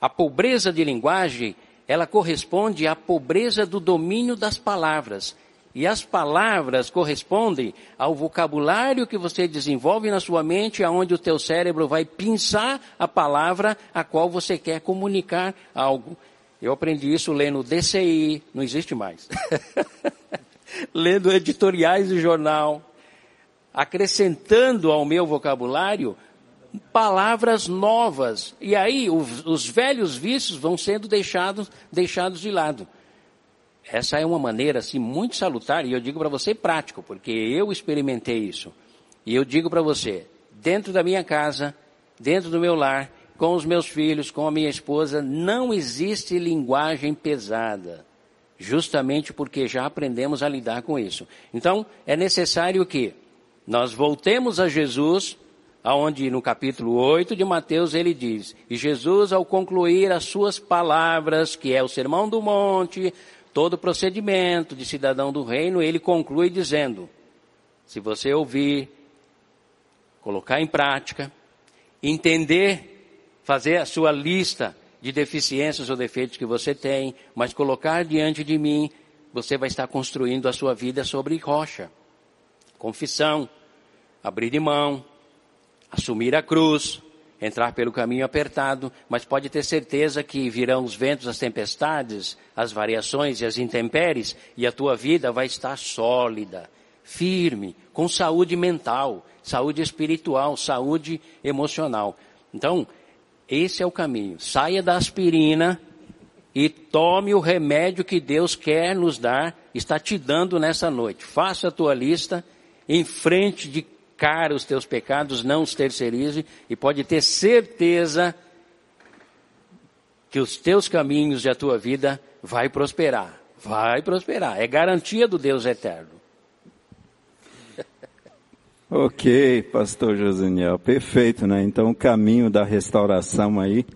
Speaker 2: A pobreza de linguagem, ela corresponde à pobreza do domínio das palavras. E as palavras correspondem ao vocabulário que você desenvolve na sua mente, aonde o teu cérebro vai pensar a palavra a qual você quer comunicar algo. Eu aprendi isso lendo DCI, não existe mais. lendo editoriais de jornal, acrescentando ao meu vocabulário palavras novas. E aí os, os velhos vícios vão sendo deixados, deixados de lado. Essa é uma maneira assim muito salutar e eu digo para você prático, porque eu experimentei isso. E eu digo para você, dentro da minha casa, dentro do meu lar, com os meus filhos, com a minha esposa, não existe linguagem pesada. Justamente porque já aprendemos a lidar com isso. Então, é necessário que nós voltemos a Jesus, aonde no capítulo 8 de Mateus ele diz: "E Jesus ao concluir as suas palavras, que é o Sermão do Monte, todo o procedimento de cidadão do reino, ele conclui dizendo: se você ouvir, colocar em prática, entender, fazer a sua lista de deficiências ou defeitos que você tem, mas colocar diante de mim, você vai estar construindo a sua vida sobre rocha. Confissão, abrir de mão, assumir a cruz, entrar pelo caminho apertado, mas pode ter certeza que virão os ventos, as tempestades, as variações e as intempéries, e a tua vida vai estar sólida, firme, com saúde mental, saúde espiritual, saúde emocional. Então, esse é o caminho. Saia da aspirina e tome o remédio que Deus quer nos dar, está te dando nessa noite. Faça a tua lista, em frente de cara os teus pecados, não os terceirize, e pode ter certeza que os teus caminhos e a tua vida vai prosperar. Vai prosperar. É garantia do Deus eterno.
Speaker 1: Ok, pastor Joseniel, perfeito, né? Então o caminho da restauração aí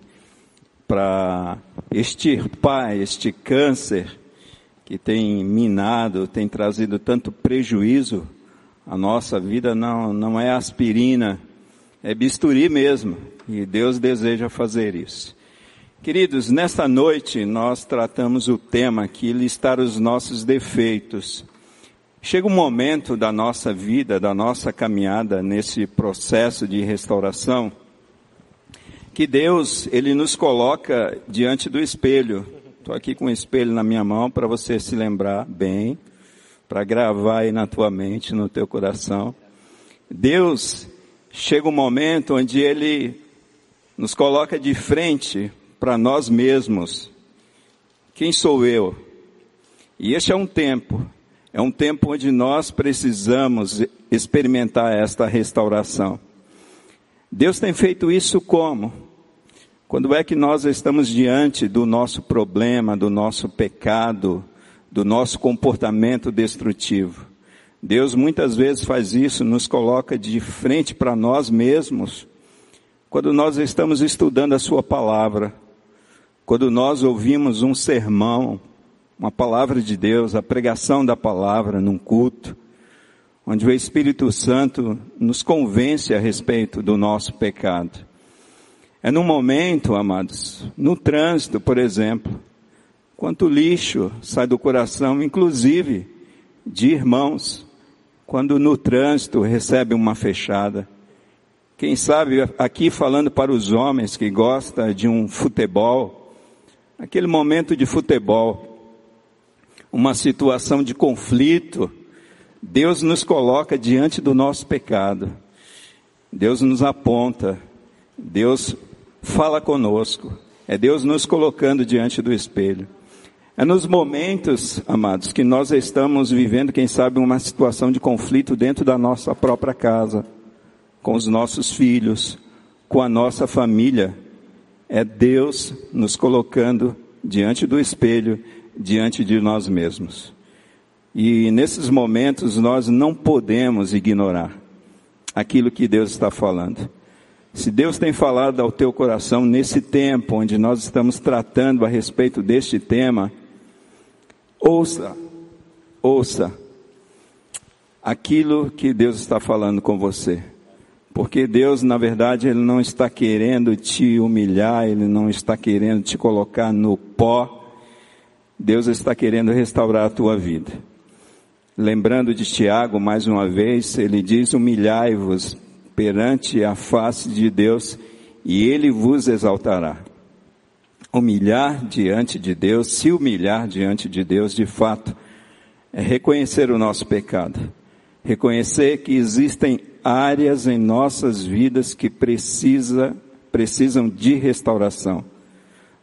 Speaker 1: para extirpar este câncer que tem minado, tem trazido tanto prejuízo a nossa vida não, não é aspirina, é bisturi mesmo. E Deus deseja fazer isso. Queridos, nesta noite nós tratamos o tema aqui, listar os nossos defeitos. Chega um momento da nossa vida, da nossa caminhada nesse processo de restauração, que Deus, Ele nos coloca diante do espelho. Estou aqui com o espelho na minha mão para você se lembrar bem, para gravar aí na tua mente, no teu coração. Deus, chega um momento onde Ele nos coloca de frente para nós mesmos. Quem sou eu? E este é um tempo, é um tempo onde nós precisamos experimentar esta restauração. Deus tem feito isso como? Quando é que nós estamos diante do nosso problema, do nosso pecado, do nosso comportamento destrutivo? Deus muitas vezes faz isso, nos coloca de frente para nós mesmos, quando nós estamos estudando a Sua palavra, quando nós ouvimos um sermão, uma palavra de Deus, a pregação da palavra num culto, onde o Espírito Santo nos convence a respeito do nosso pecado. É num momento, amados, no trânsito, por exemplo, quanto lixo sai do coração, inclusive de irmãos, quando no trânsito recebe uma fechada. Quem sabe aqui falando para os homens que gostam de um futebol, aquele momento de futebol, uma situação de conflito, Deus nos coloca diante do nosso pecado. Deus nos aponta. Deus fala conosco. É Deus nos colocando diante do espelho. É nos momentos, amados, que nós estamos vivendo, quem sabe, uma situação de conflito dentro da nossa própria casa, com os nossos filhos, com a nossa família. É Deus nos colocando diante do espelho, diante de nós mesmos. E nesses momentos nós não podemos ignorar aquilo que Deus está falando. Se Deus tem falado ao teu coração nesse tempo onde nós estamos tratando a respeito deste tema, ouça, ouça aquilo que Deus está falando com você. Porque Deus, na verdade, Ele não está querendo te humilhar, Ele não está querendo te colocar no pó. Deus está querendo restaurar a tua vida. Lembrando de Tiago, mais uma vez, ele diz: humilhai-vos perante a face de Deus e ele vos exaltará. Humilhar diante de Deus, se humilhar diante de Deus, de fato, é reconhecer o nosso pecado. Reconhecer que existem áreas em nossas vidas que precisa, precisam de restauração.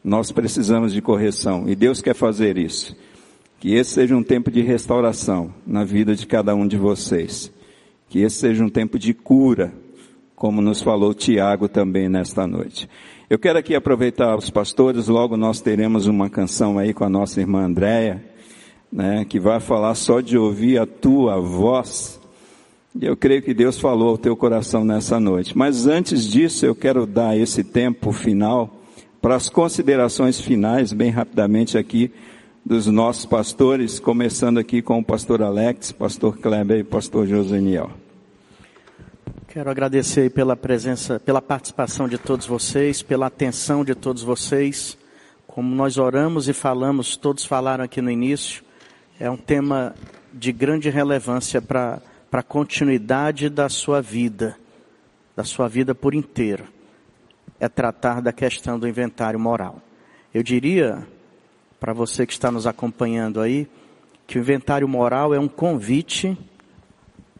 Speaker 1: Nós precisamos de correção e Deus quer fazer isso. Que esse seja um tempo de restauração na vida de cada um de vocês. Que esse seja um tempo de cura, como nos falou Tiago também nesta noite. Eu quero aqui aproveitar os pastores, logo nós teremos uma canção aí com a nossa irmã Andréia, né, que vai falar só de ouvir a tua voz. E eu creio que Deus falou ao teu coração nessa noite. Mas antes disso, eu quero dar esse tempo final para as considerações finais, bem rapidamente aqui, dos nossos pastores, começando aqui com o pastor Alex, pastor Kleber e pastor Joseniel.
Speaker 3: Quero agradecer pela presença, pela participação de todos vocês, pela atenção de todos vocês. Como nós oramos e falamos, todos falaram aqui no início, é um tema de grande relevância para a continuidade da sua vida, da sua vida por inteiro. É tratar da questão do inventário moral. Eu diria, para você que está nos acompanhando aí, que o inventário moral é um convite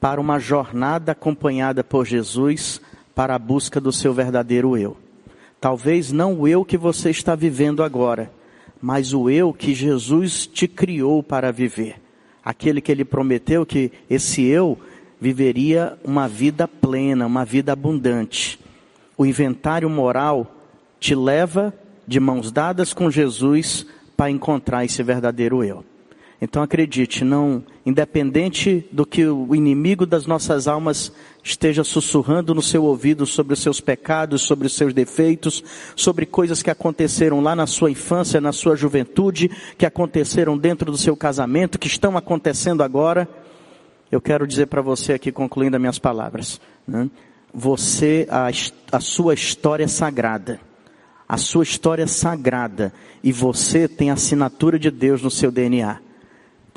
Speaker 3: para uma jornada acompanhada por Jesus para a busca do seu verdadeiro eu. Talvez não o eu que você está vivendo agora, mas o eu que Jesus te criou para viver. Aquele que ele prometeu que esse eu viveria uma vida plena, uma vida abundante. O inventário moral te leva de mãos dadas com Jesus para encontrar esse verdadeiro eu. Então acredite, não, independente do que o inimigo das nossas almas esteja sussurrando no seu ouvido sobre os seus pecados, sobre os seus defeitos, sobre coisas que aconteceram lá na sua infância, na sua juventude, que aconteceram dentro do seu casamento, que estão acontecendo agora, eu quero dizer para você aqui, concluindo as minhas palavras, né? você, a, a sua história é sagrada a sua história é sagrada e você tem a assinatura de Deus no seu DNA.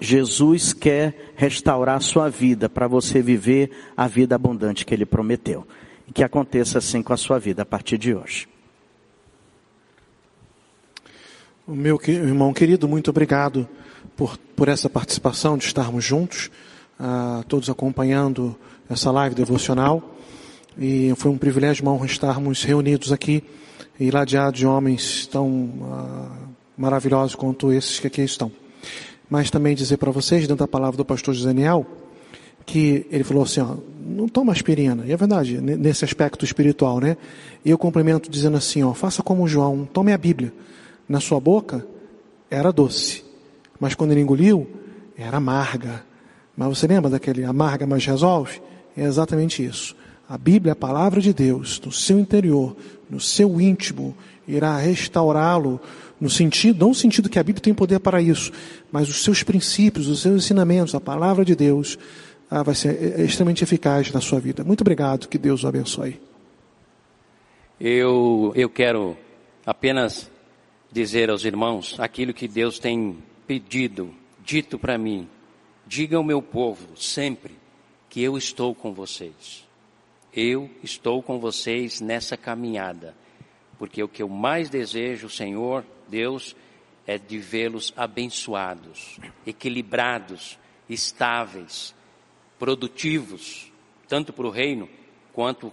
Speaker 3: Jesus quer restaurar a sua vida para você viver a vida abundante que ele prometeu. E que aconteça assim com a sua vida a partir de hoje.
Speaker 4: Meu irmão querido, muito obrigado por, por essa participação, de estarmos juntos, uh, todos acompanhando essa live devocional. E foi um privilégio, uma honra estarmos reunidos aqui e ladeados de homens tão uh, maravilhosos quanto esses que aqui estão. Mas também dizer para vocês, dentro da palavra do pastor José Daniel, que ele falou assim, ó, não toma aspirina. E é verdade, nesse aspecto espiritual, né? E eu complemento dizendo assim, ó, faça como João, tome a Bíblia. Na sua boca era doce, mas quando ele engoliu, era amarga. Mas você lembra daquele amarga, mas resolve? É exatamente isso. A Bíblia, a palavra de Deus, no seu interior, no seu íntimo, irá restaurá-lo no sentido, não no sentido que a Bíblia tem poder para isso, mas os seus princípios, os seus ensinamentos, a palavra de Deus, ah, vai ser é, é extremamente eficaz na sua vida. Muito obrigado, que Deus o abençoe.
Speaker 2: Eu, eu quero apenas dizer aos irmãos aquilo que Deus tem pedido, dito para mim. Diga ao meu povo sempre que eu estou com vocês. Eu estou com vocês nessa caminhada, porque o que eu mais desejo, Senhor, Deus, é de vê-los abençoados, equilibrados, estáveis, produtivos, tanto para o reino quanto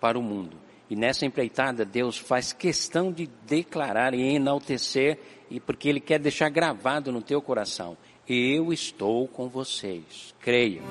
Speaker 2: para o mundo. E nessa empreitada, Deus faz questão de declarar e enaltecer, e porque Ele quer deixar gravado no teu coração: Eu estou com vocês. Creia.